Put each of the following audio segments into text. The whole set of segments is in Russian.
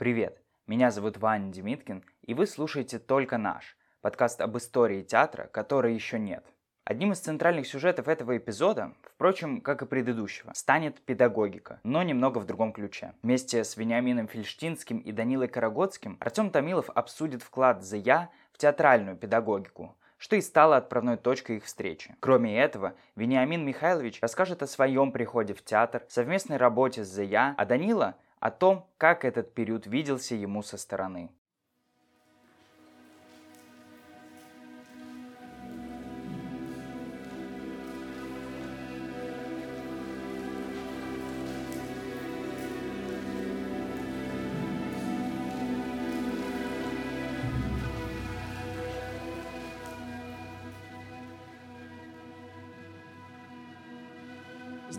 Привет, меня зовут Ваня Демиткин, и вы слушаете «Только наш» – подкаст об истории театра, которой еще нет. Одним из центральных сюжетов этого эпизода, впрочем, как и предыдущего, станет педагогика, но немного в другом ключе. Вместе с Вениамином Фельштинским и Данилой Карагодским Артем Томилов обсудит вклад ЗЯ в театральную педагогику, что и стало отправной точкой их встречи. Кроме этого, Вениамин Михайлович расскажет о своем приходе в театр, совместной работе с ЗЯ, а Данила – о том, как этот период виделся ему со стороны.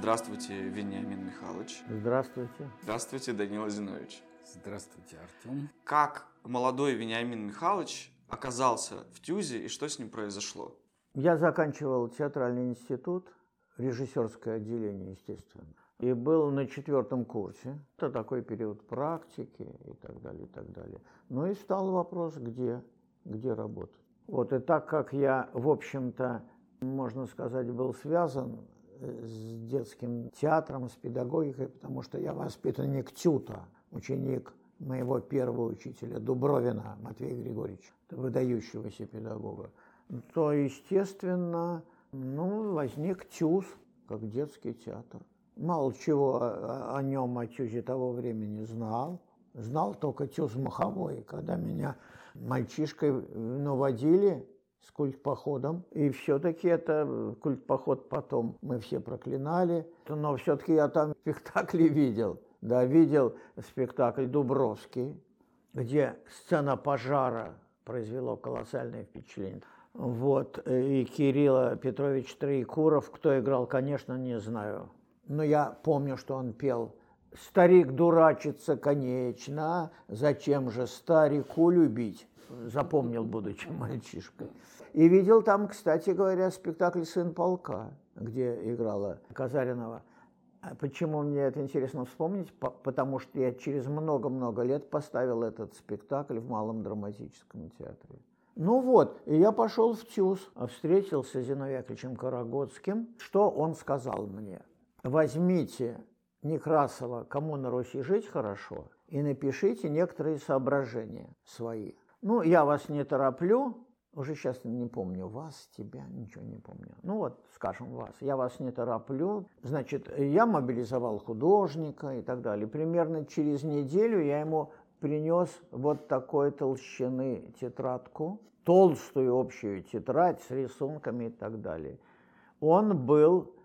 Здравствуйте, Вениамин Михайлович. Здравствуйте. Здравствуйте, Данила Зинович. Здравствуйте, Артем. Как молодой Вениамин Михайлович оказался в ТЮЗе и что с ним произошло? Я заканчивал театральный институт, режиссерское отделение, естественно, и был на четвертом курсе. Это такой период практики и так далее, и так далее. Ну и стал вопрос, где, где работать. Вот, и так как я, в общем-то, можно сказать, был связан с детским театром, с педагогикой, потому что я воспитанник ТЮТа, ученик моего первого учителя Дубровина Матвея Григорьевича, выдающегося педагога, то, естественно, ну, возник ТЮЗ, как детский театр. Мало чего о, нем, о ТЮЗе того времени знал. Знал только ТЮЗ Маховой, когда меня мальчишкой наводили с культпоходом. И все-таки это культпоход потом мы все проклинали. Но все-таки я там спектакли видел. Да, видел спектакль «Дубровский», где сцена пожара произвело колоссальное впечатление. Вот, и Кирилла Петрович Троекуров, кто играл, конечно, не знаю. Но я помню, что он пел «Старик дурачится, конечно, зачем же старику любить?» Запомнил, будучи мальчишкой. И видел там, кстати говоря, спектакль «Сын полка», где играла Казаринова. А почему мне это интересно вспомнить? Потому что я через много-много лет поставил этот спектакль в Малом драматическом театре. Ну вот, и я пошел в ТЮЗ, встретился с Зиновием Яковлевичем Карагодским. Что он сказал мне? Возьмите Некрасова «Кому на Руси жить хорошо» и напишите некоторые соображения свои. Ну, я вас не тороплю, уже сейчас не помню вас, тебя, ничего не помню. Ну вот, скажем, вас. Я вас не тороплю. Значит, я мобилизовал художника и так далее. Примерно через неделю я ему принес вот такой толщины тетрадку, толстую общую тетрадь с рисунками и так далее. Он был,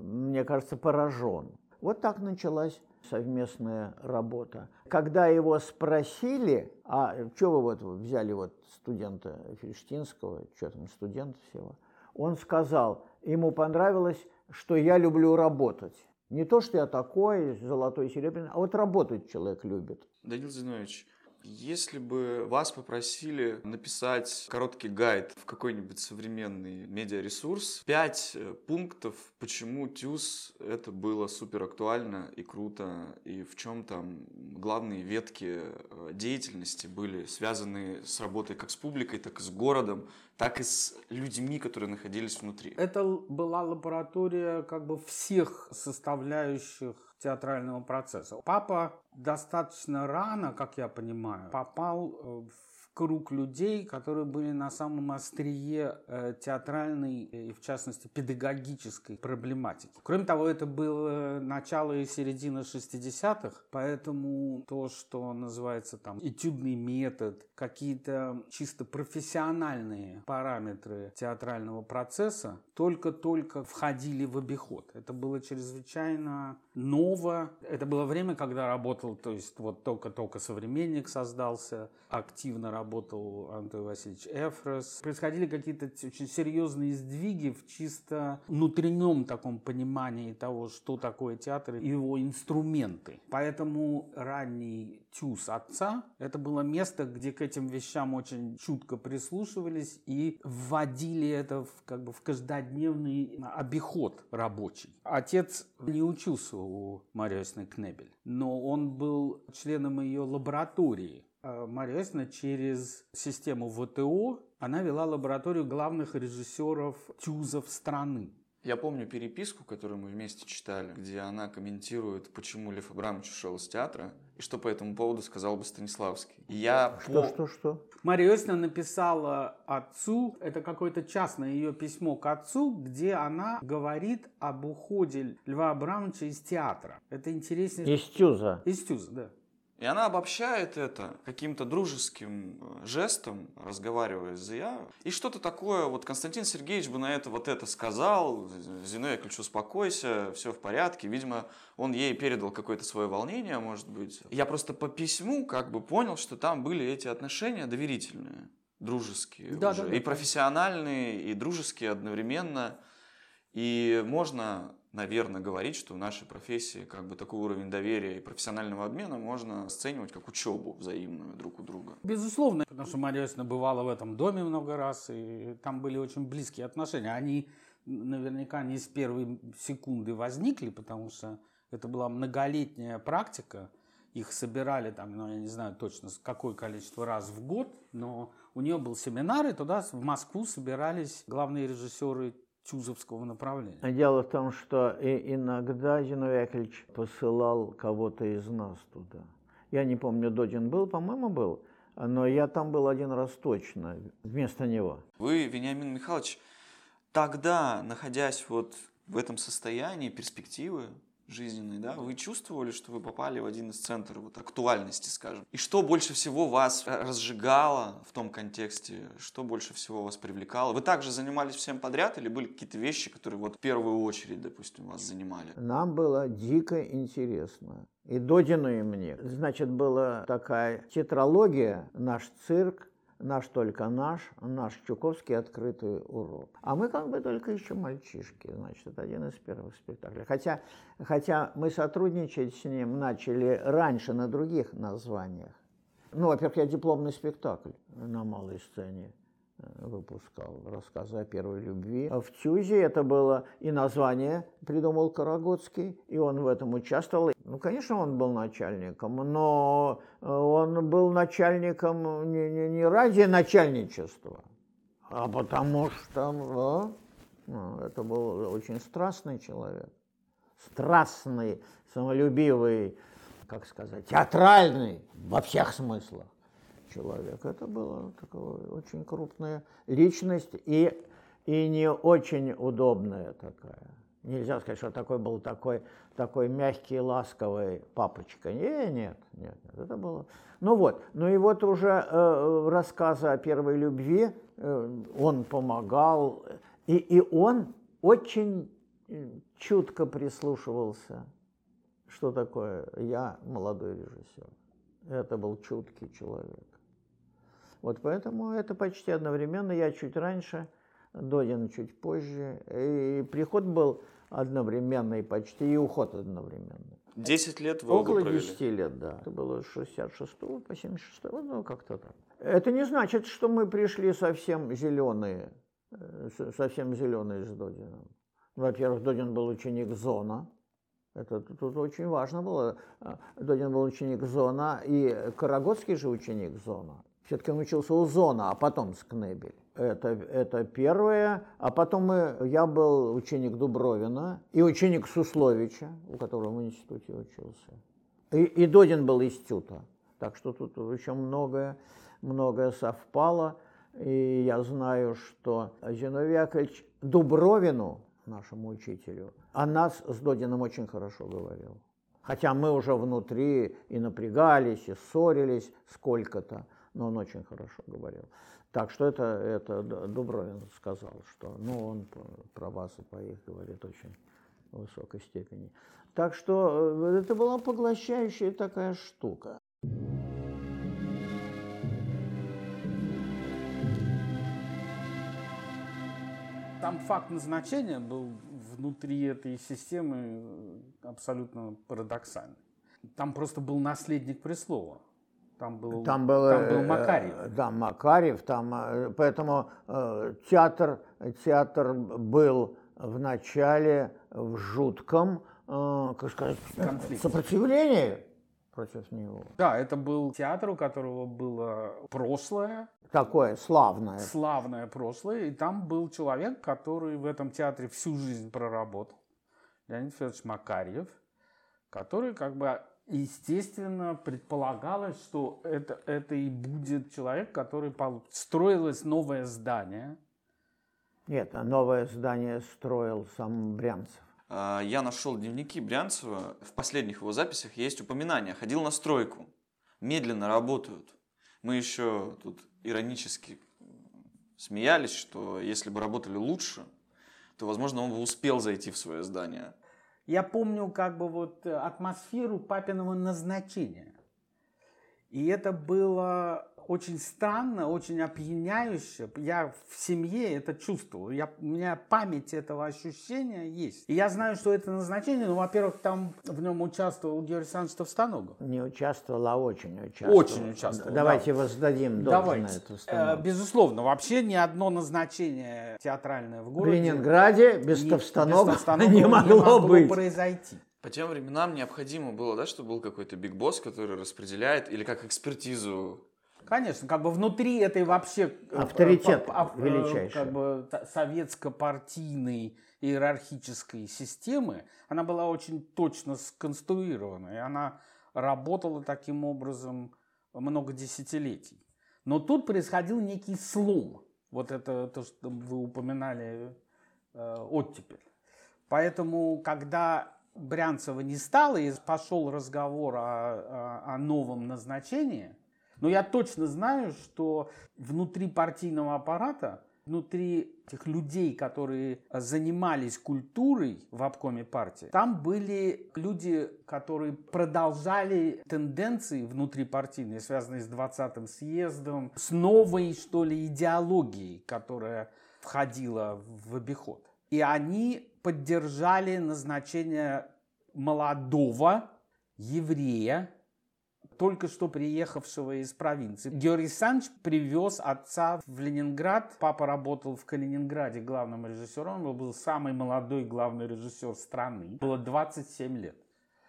мне кажется, поражен. Вот так началась совместная работа. Когда его спросили, а что вы вот взяли вот студента Фельштинского, что там студент всего, он сказал, ему понравилось, что я люблю работать. Не то, что я такой, золотой, серебряный, а вот работать человек любит. Данил Зинович, если бы вас попросили написать короткий гайд в какой-нибудь современный медиаресурс, пять э, пунктов, почему ТЮЗ это было супер актуально и круто, и в чем там главные ветки э, деятельности были связаны с работой как с публикой, так и с городом, так и с людьми, которые находились внутри. Это была лаборатория как бы всех составляющих театрального процесса. Папа достаточно рано, как я понимаю, попал э, в круг людей, которые были на самом острие э, театральной и, в частности, педагогической проблематики. Кроме того, это было начало и середина 60-х, поэтому то, что называется там этюдный метод, какие-то чисто профессиональные параметры театрального процесса только-только входили в обиход. Это было чрезвычайно ново. Это было время, когда работал, то есть вот только-только современник создался, активно работал работал Антон Васильевич Эфрос. Происходили какие-то очень серьезные сдвиги в чисто внутреннем таком понимании того, что такое театр и его инструменты. Поэтому ранний ТЮЗ отца. Это было место, где к этим вещам очень чутко прислушивались и вводили это в, как бы в каждодневный обиход рабочий. Отец не учился у Марьесны Кнебель, но он был членом ее лаборатории. Марья Иосифовна через систему ВТО она вела лабораторию главных режиссеров тюзов страны. Я помню переписку, которую мы вместе читали, где она комментирует, почему Лев Абрамович ушел из театра, и что по этому поводу сказал бы Станиславский. И я Что, по- что, что? Мария Иосифовна написала отцу, это какое-то частное ее письмо к отцу, где она говорит об уходе Льва Абрамовича из театра. Это интересно. Из Тюза. Из Тюза, да. И она обобщает это каким-то дружеским э, жестом, разговаривая с Зия. И что-то такое, вот Константин Сергеевич бы на это вот это сказал, Зиновий Яковлевич, успокойся, все в порядке. Видимо, он ей передал какое-то свое волнение, может быть. Я просто по письму как бы понял, что там были эти отношения доверительные, дружеские Да, уже, да, да. и профессиональные, и дружеские одновременно. И можно, наверное, говорить, что в нашей профессии как бы такой уровень доверия и профессионального обмена можно оценивать как учебу взаимную друг у друга. Безусловно, потому что Мария Иосифовна бывала в этом доме много раз, и там были очень близкие отношения. Они наверняка не с первой секунды возникли, потому что это была многолетняя практика. Их собирали там, ну, я не знаю точно, какое количество раз в год, но у нее был семинар, и туда в Москву собирались главные режиссеры Тюзовского направления. Дело в том, что и иногда Зиновий Яковлевич посылал кого-то из нас туда. Я не помню, Додин был, по-моему, был, но я там был один раз точно вместо него. Вы, Вениамин Михайлович, тогда, находясь вот в этом состоянии перспективы жизненной, да, вы чувствовали, что вы попали в один из центров вот, актуальности, скажем. И что больше всего вас разжигало в том контексте, что больше всего вас привлекало? Вы также занимались всем подряд или были какие-то вещи, которые вот в первую очередь, допустим, вас занимали? Нам было дико интересно. И Додину, и мне. Значит, была такая тетралогия «Наш цирк», «Наш только наш», «Наш Чуковский открытый урок». А мы как бы только еще мальчишки, значит, это один из первых спектаклей. Хотя, хотя мы сотрудничать с ним начали раньше на других названиях. Ну, во-первых, я дипломный спектакль на малой сцене выпускал, рассказы о первой любви. А в Тюзе это было и название придумал Карагодский, и он в этом участвовал. Ну, конечно, он был начальником, но э, он был начальником не, не, не ради начальничества, а потому что ну, это был очень страстный человек. Страстный, самолюбивый, как сказать, театральный во всех смыслах человек. Это была такая очень крупная личность и, и не очень удобная такая. Нельзя сказать, что такой был такой, такой мягкий, ласковый папочка. Не, нет, нет, нет, это было... Ну вот, ну и вот уже э, рассказы о первой любви, э, он помогал, и, и он очень э, чутко прислушивался, что такое я молодой режиссер. Это был чуткий человек. Вот поэтому это почти одновременно. Я чуть раньше, Додин чуть позже. И приход был одновременный почти, и уход одновременный. Десять лет вы Около провели? 10 лет, да. Это было с 66 по 76, ну как-то так. Это не значит, что мы пришли совсем зеленые, э, совсем зеленые с Додином. Во-первых, Додин был ученик Зона. Это тут очень важно было. А, Додин был ученик Зона, и Карагодский же ученик Зона. Все-таки он учился у Зона, а потом с Кнебель. Это, это первое. А потом мы, я был ученик Дубровина и ученик Сусловича, у которого в институте учился. И, и Додин был из Тюта. Так что тут еще многое, многое совпало. И я знаю, что Зиновий Яковлевич Дубровину, нашему учителю, о нас с Додином очень хорошо говорил. Хотя мы уже внутри и напрягались, и ссорились сколько-то, но он очень хорошо говорил. Так что это, это Дубровин сказал, что ну, он про вас и по их говорит очень высокой степени. Так что э, это была поглощающая такая штука. Там факт назначения был внутри этой системы э, абсолютно парадоксальный. Там просто был наследник престола. Там был, Там был, там был э, Макарьев. э, Да, Макарьев. Там, э, поэтому э, театр, театр был в начале в жутком, э, как сказать, Конфликте. сопротивлении против него. Да, это был театр, у которого было прошлое, Такое славное. славное прошлое, и там был человек, который в этом театре всю жизнь проработал, Леонид Федорович Макарьев, который как бы естественно предполагалось, что это, это и будет человек, который получит. Строилось новое здание. Нет, а новое здание строил сам Брянцев. А, Я нашел дневники Брянцева. В последних его записях есть упоминание. Ходил на стройку. Медленно работают. Мы еще тут иронически смеялись, что если бы работали лучше, то, возможно, он бы успел зайти в свое здание. Я помню как бы вот э, атмосферу папиного назначения. И это было очень странно, очень опьяняюще. Я в семье это чувствовал. Я, у меня память этого ощущения есть. И я знаю, что это назначение, ну, во-первых, там в нем участвовал Георгий Александрович Товстоногов. Не участвовал, а очень участвовал. Очень участвовал, Давайте да. воздадим должное Давайте. эту Э. Безусловно, вообще ни одно назначение театральное в В городе Ленинграде без не- Товстоногова без Товстоногова не могло быть. произойти. По тем временам необходимо было, да, чтобы был какой-то биг босс, который распределяет, или как экспертизу Конечно, как бы внутри этой вообще э, Авторитет ап- э, величайший. как бы советско-партийной иерархической системы, она была очень точно сконструирована, и она работала таким образом много десятилетий. Но тут происходил некий слом. Вот это то, что вы упоминали, э, оттепель. Поэтому, когда Брянцева не стало и пошел разговор о, о- о новом назначении, но я точно знаю, что внутри партийного аппарата, внутри тех людей, которые занимались культурой в обкоме партии, там были люди, которые продолжали тенденции внутрипартийные, связанные с 20-м съездом, с новой, что ли, идеологией, которая входила в обиход. И они поддержали назначение молодого еврея, только что приехавшего из провинции. Георгий Александрович привез отца в Ленинград. Папа работал в Калининграде главным режиссером. Он был самый молодой главный режиссер страны. Было 27 лет.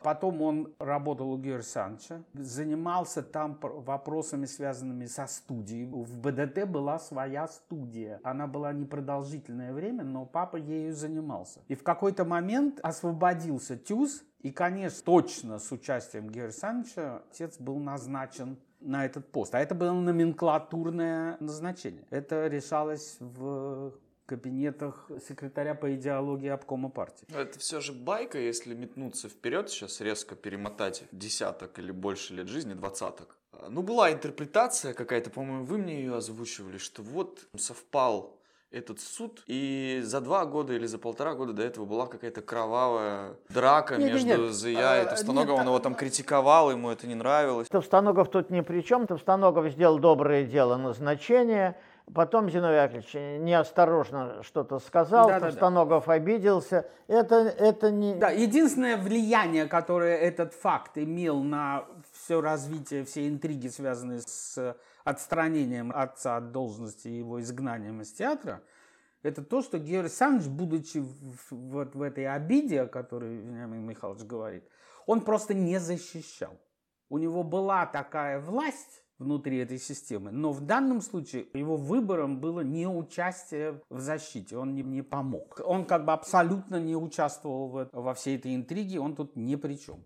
Потом он работал у Георгия Александровича, занимался там пр- вопросами, связанными со студией. В БДТ была своя студия. Она была непродолжительное время, но папа ею занимался. И в какой-то момент освободился ТЮЗ, и, конечно, точно с участием Георгия Александровича отец был назначен на этот пост. А это было номенклатурное назначение. Это решалось в кабинетах секретаря по идеологии обкома партии. Но Это все же байка, если метнуться вперед сейчас, резко перемотать десяток или больше лет жизни, двадцаток. Ну, была интерпретация какая-то, по-моему, вы мне ее озвучивали, что вот совпал этот суд, и за два года или за полтора года до этого была какая-то кровавая драка Нет, нет, между нет. Зия и А, Товстоноговым, он его там критиковал, ему это не нравилось. Товстоногов тут ни при чем. Товстоногов сделал доброе дело назначение. Потом Зиновий Яковлевич неосторожно что-то сказал, Да-да-да. Товстоногов обиделся. Это, это не... Да, единственное влияние, которое этот факт имел на все развитие, все интриги, связанные с отстранением отца от должности и его изгнанием из театра, это то, что Георгий Александрович, будучи вот в этой обиде, о которой Вениамин Михайлович говорит, он просто не защищал. У него была такая власть внутри этой системы, но в данном случае его выбором было не участие в защите, он не, не помог. Он как бы абсолютно не участвовал в, во всей этой интриге, он тут ни при чем.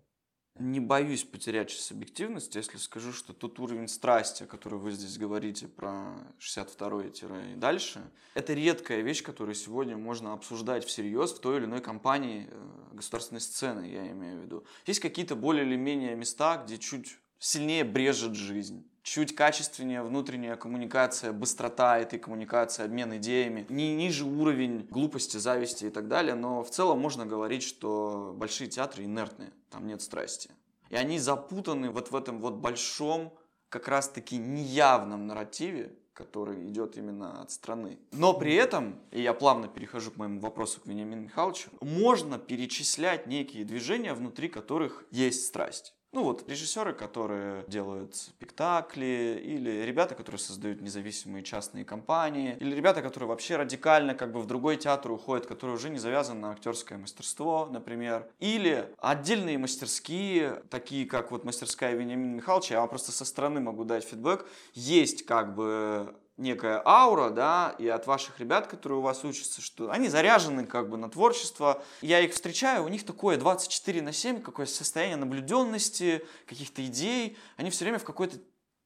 Не боюсь потерять сейчас объективность, если скажу, что тот уровень страсти, о котором вы здесь говорите про 62-й и дальше, это редкая вещь, которую сегодня можно обсуждать всерьез в той или иной компании э, государственной сцены, я имею в виду. Есть какие-то более или менее места, где чуть сильнее брежет жизнь. Чуть качественнее внутренняя коммуникация, быстрота этой коммуникации, обмен идеями, не ниже уровень глупости, зависти и так далее, но в целом можно говорить, что большие театры инертные, там нет страсти. И они запутаны вот в этом вот большом, как раз-таки неявном нарративе, который идет именно от страны. Но при этом, и я плавно перехожу к моему вопросу к Вениамину Михайловичу, можно перечислять некие движения, внутри которых есть страсть. Ну вот, режиссеры, которые делают спектакли, или ребята, которые создают независимые частные компании, или ребята, которые вообще радикально как бы в другой театр уходят, которые уже не завязаны на актерское мастерство, например. Или отдельные мастерские, такие как вот мастерская Вениамина Михайловича, я вам просто со стороны могу дать фидбэк, есть как бы некая аура, да, и от ваших ребят, которые у вас учатся, что они заряжены как бы на творчество. Я их встречаю, у них такое 24 на 7, какое состояние наблюденности, каких-то идей. Они все время в какой-то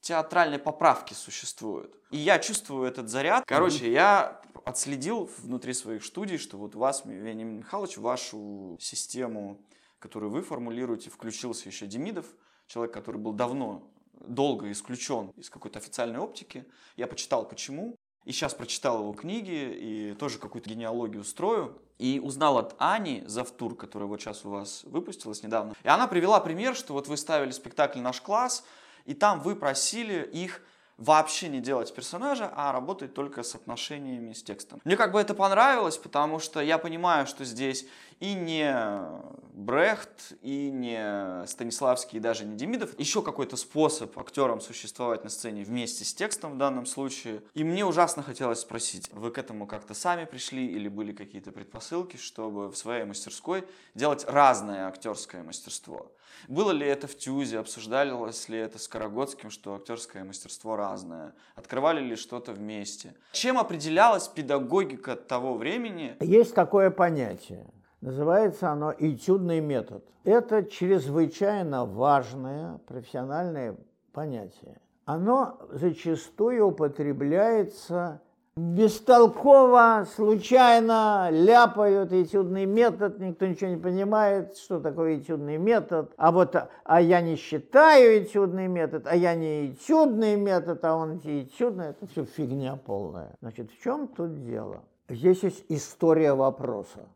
театральной поправке существуют. И я чувствую этот заряд. Короче, я отследил внутри своих студий, что вот у вас, Вениамин Михайлович, вашу систему, которую вы формулируете, включился еще Демидов, человек, который был давно долго исключен из какой-то официальной оптики. Я почитал почему. И сейчас прочитал его книги и тоже какую-то генеалогию строю. И узнал от Ани Завтур, которая вот сейчас у вас выпустилась недавно. И она привела пример, что вот вы ставили спектакль «Наш класс», и там вы просили их вообще не делать персонажа, а работать только с отношениями с текстом. Мне как бы это понравилось, потому что я понимаю, что здесь и не Брехт, и не Станиславский, и даже не Демидов. Еще какой-то способ актерам существовать на сцене вместе с текстом в данном случае. И мне ужасно хотелось спросить, вы к этому как-то сами пришли или были какие-то предпосылки, чтобы в своей мастерской делать разное актерское мастерство? Было ли это в ТЮЗе, обсуждалось ли это с Карагодским, что актерское мастерство разное? Открывали ли что-то вместе? Чем определялась педагогика того времени? Есть такое понятие Называется оно «этюдный метод». Это чрезвычайно важное профессиональное понятие. Оно зачастую употребляется бестолково, случайно ляпают этюдный метод, никто ничего не понимает, что такое этюдный метод. А вот, а я не считаю этюдный метод, а я не этюдный метод, а он этюдный, это все фигня полная. Значит, в чем тут дело? Здесь есть история вопроса.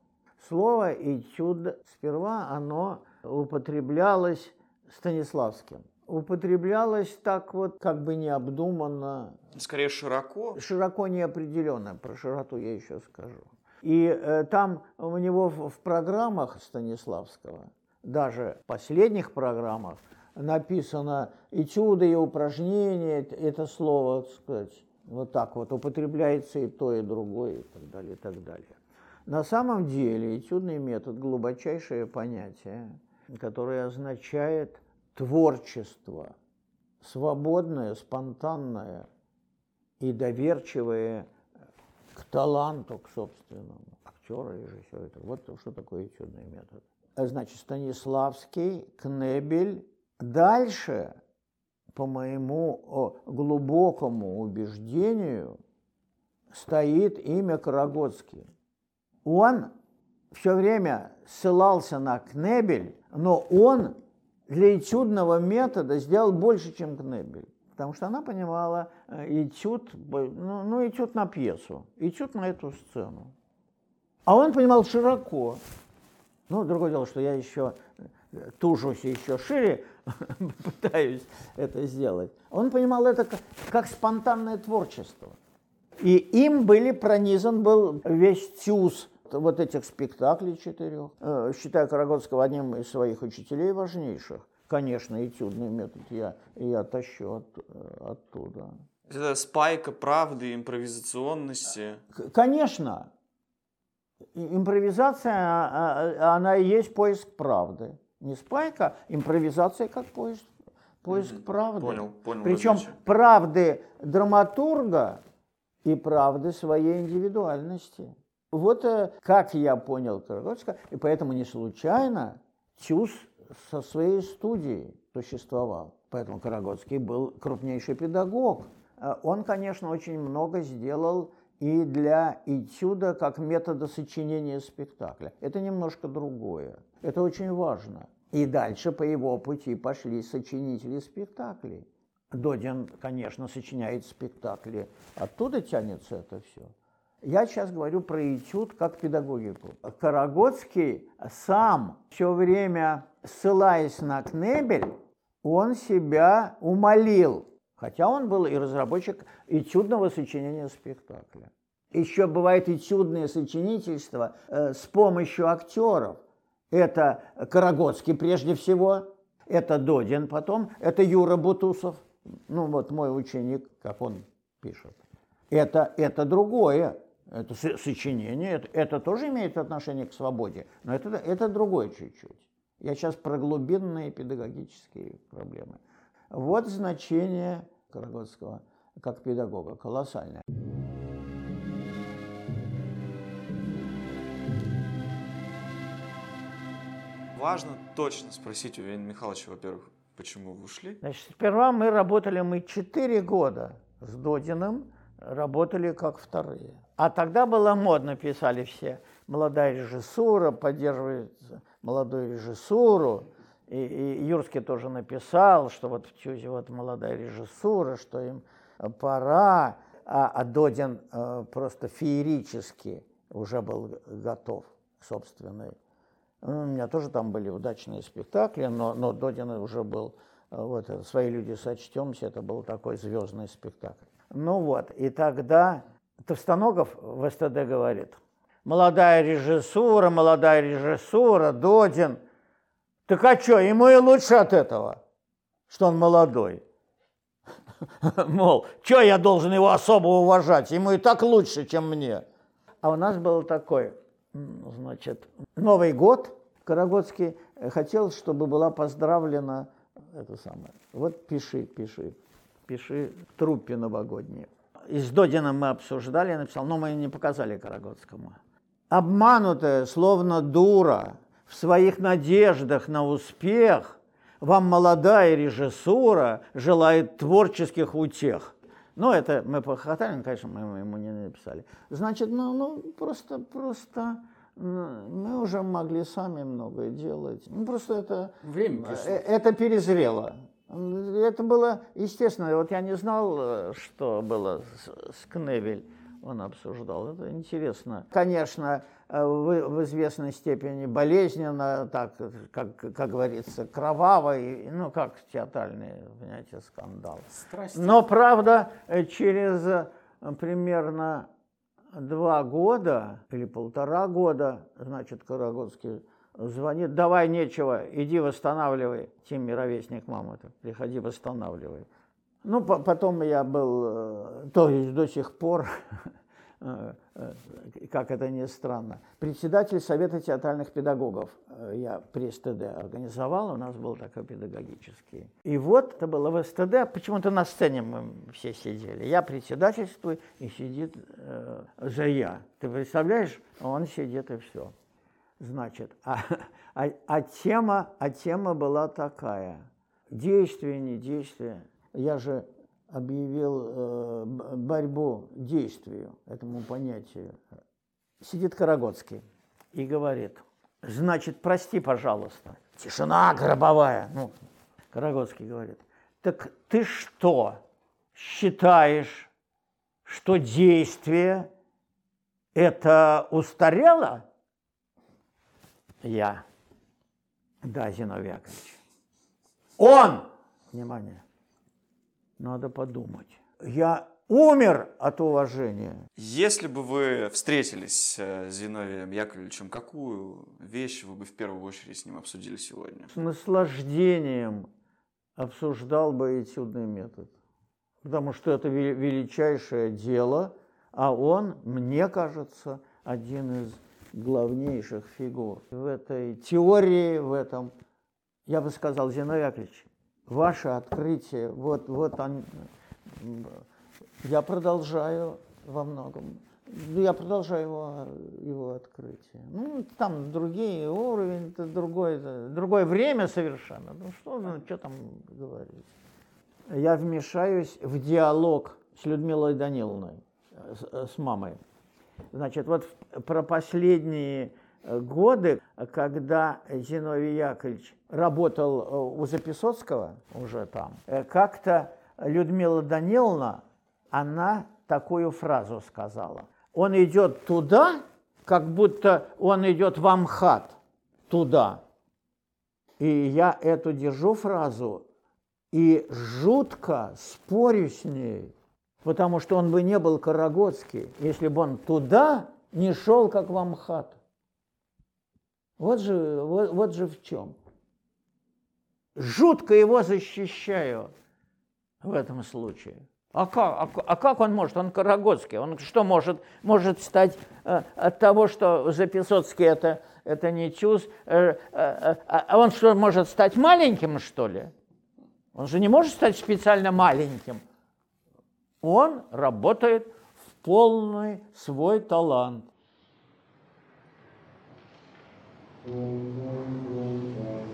Слово «этюд» сперва оно употреблялось Станиславским. Употреблялось так вот как бы необдуманно. Скорее широко? Широко неопределенно. Про широту я еще скажу. И э, там у него в, в программах Станиславского, даже в последних программах, написано этюды и упражнения, это слово, так сказать, вот так вот употребляется и то, и другое, и так далее, и так далее. На самом деле этюдный метод – глубочайшее понятие, которое означает творчество, свободное, спонтанное и доверчивое к таланту, к собственному. Актера, режиссера. Вот что такое этюдный метод. Значит, Станиславский, Кнебель. Дальше, по моему глубокому убеждению, стоит имя Карагодский он все время ссылался на Кнебель, но он для этюдного метода сделал больше, чем Кнебель. Потому что она понимала э, этюд, ну, ну этюд на пьесу, этюд на эту сцену. А он понимал широко. Ну, другое дело, что я еще э, тужусь еще шире, пытаюсь это сделать. Он понимал это как, как спонтанное творчество. И им были пронизан был весь тюз вот этих спектаклей четырех. Э, считаю Карагодского одним из своих учителей важнейших. Конечно, этюдный метод я, я тащу от, э, оттуда. Это спайка правды, импровизационности. Конечно. Импровизация, а, а, она и есть поиск правды. Не спайка, импровизация как поиск, поиск mm-hmm. правды. Понял, понял. Причем различие. правды драматурга и правды своей индивидуальности. Вот э, как я понял Карагодского, и поэтому не случайно ТЮЗ со своей студией существовал. Поэтому Карагодский был крупнейший педагог. Э, он, конечно, очень много сделал и для этюда как метода сочинения спектакля. Это немножко другое. Это очень важно. И дальше по его пути пошли сочинители спектаклей. Додин, конечно, сочиняет спектакли. Оттуда тянется это все. Я сейчас говорю про этюд как педагогику. Карагодский сам все время, ссылаясь на Кнебель, он себя умолил, хотя он был и разработчик этюдного сочинения спектакля. Еще бывает этюдное сочинительство э, с помощью актеров. Это Карагодский прежде всего, это Додин потом, это Юра Бутусов, ну вот мой ученик, как он пишет. Это, это другое, это сочинение, это, это тоже имеет отношение к свободе, но это, это другое чуть-чуть. Я сейчас про глубинные педагогические проблемы. Вот значение Карагодского как педагога, колоссальное. Важно точно спросить у Евгения Михайловича, во-первых, почему вы ушли? Значит, сперва мы работали, мы четыре года с Додиным работали как вторые. А тогда было модно, писали все, молодая режиссура поддерживает молодую режиссуру. И, и Юрский тоже написал, что вот в Тюзе вот молодая режиссура, что им пора, а, а Додин э, просто феерически уже был готов к собственной. Ну, у меня тоже там были удачные спектакли, но, но Додин уже был, э, вот, «Свои люди сочтемся», это был такой звездный спектакль. Ну вот, и тогда Товстоногов в СТД говорит, молодая режиссура, молодая режиссура, Додин. Так а что, ему и лучше от этого, что он молодой. Мол, что я должен его особо уважать? Ему и так лучше, чем мне. А у нас был такой, значит, Новый год. Карагодский хотел, чтобы была поздравлена это самое. Вот пиши, пиши, пиши труппе новогодней. И с Додином мы обсуждали, я написал, но мы не показали Карагодскому. Обманутая, словно дура, в своих надеждах на успех, вам молодая режиссура желает творческих утех. Ну, это мы похохотали, конечно, мы ему не написали. Значит, ну, ну просто, просто мы уже могли сами многое делать. Ну, просто это... Время пришло. Э, это перезрело. Это было естественно. Вот я не знал, э, что было с, с Кневель он обсуждал. Это интересно. Конечно, э, в, в известной степени болезненно, так, как, как говорится, кроваво, и, ну, как театральный, понимаете, скандал. Страсти. Но, правда, э, через примерно два года или полтора года, значит, Карагодский звонит, давай нечего, иди восстанавливай, Тим ровесник мамы, приходи восстанавливай. Ну, потом я был, э, то есть до сих пор, э, э, как это ни странно, председатель Совета театральных педагогов. Я при СТД организовал, у нас был такой педагогический. И вот это было в СТД, почему-то на сцене мы все сидели. Я председательствую, и сидит э, я. Ты представляешь, он сидит и все. Значит, а, а, а, тема, а тема была такая. Действие, не действие – я же объявил э, борьбу действию, этому понятию. Сидит Карагодский и говорит, значит, прости, пожалуйста. Тишина гробовая. Ну, Карагодский говорит, так ты что, считаешь, что действие это устарело? Я. Да, Зиновий Яковлевич. Он, внимание, надо подумать. Я умер от уважения. Если бы вы встретились э, с Зиновием Яковлевичем, какую вещь вы бы в первую очередь с ним обсудили сегодня? С наслаждением обсуждал бы этюдный метод. Потому что это величайшее дело, а он, мне кажется, один из главнейших фигур в этой теории, в этом, я бы сказал, Зиновий Яковлевич, ваше открытие, вот, вот он, я продолжаю во многом, я продолжаю его, его открытие. Ну, там другие уровень, другое, другое время совершенно. Ну, что, ну, что там говорить? Я вмешаюсь в диалог с Людмилой Даниловной, с, с мамой. Значит, вот про последние годы, когда Зиновий Яковлевич работал э, у Записоцкого уже там, э, как-то Людмила Даниловна, она такую фразу сказала. Он идет туда, как будто он идет в Амхат, туда. И я эту держу фразу и жутко спорю с ней, потому что он бы не был Карагодский, если бы он туда не шел, как в Амхат. Вот же, вот, вот же в чем. жутко его защищаю в этом случае. А как, а, а как он может? Он Карагодский. Он что может? Может стать э, от того, что Записоцкий это, это не Тюз, э, э, э, а он что, может стать маленьким, что ли? Он же не может стать специально маленьким. Он работает в полный свой талант. Thank you.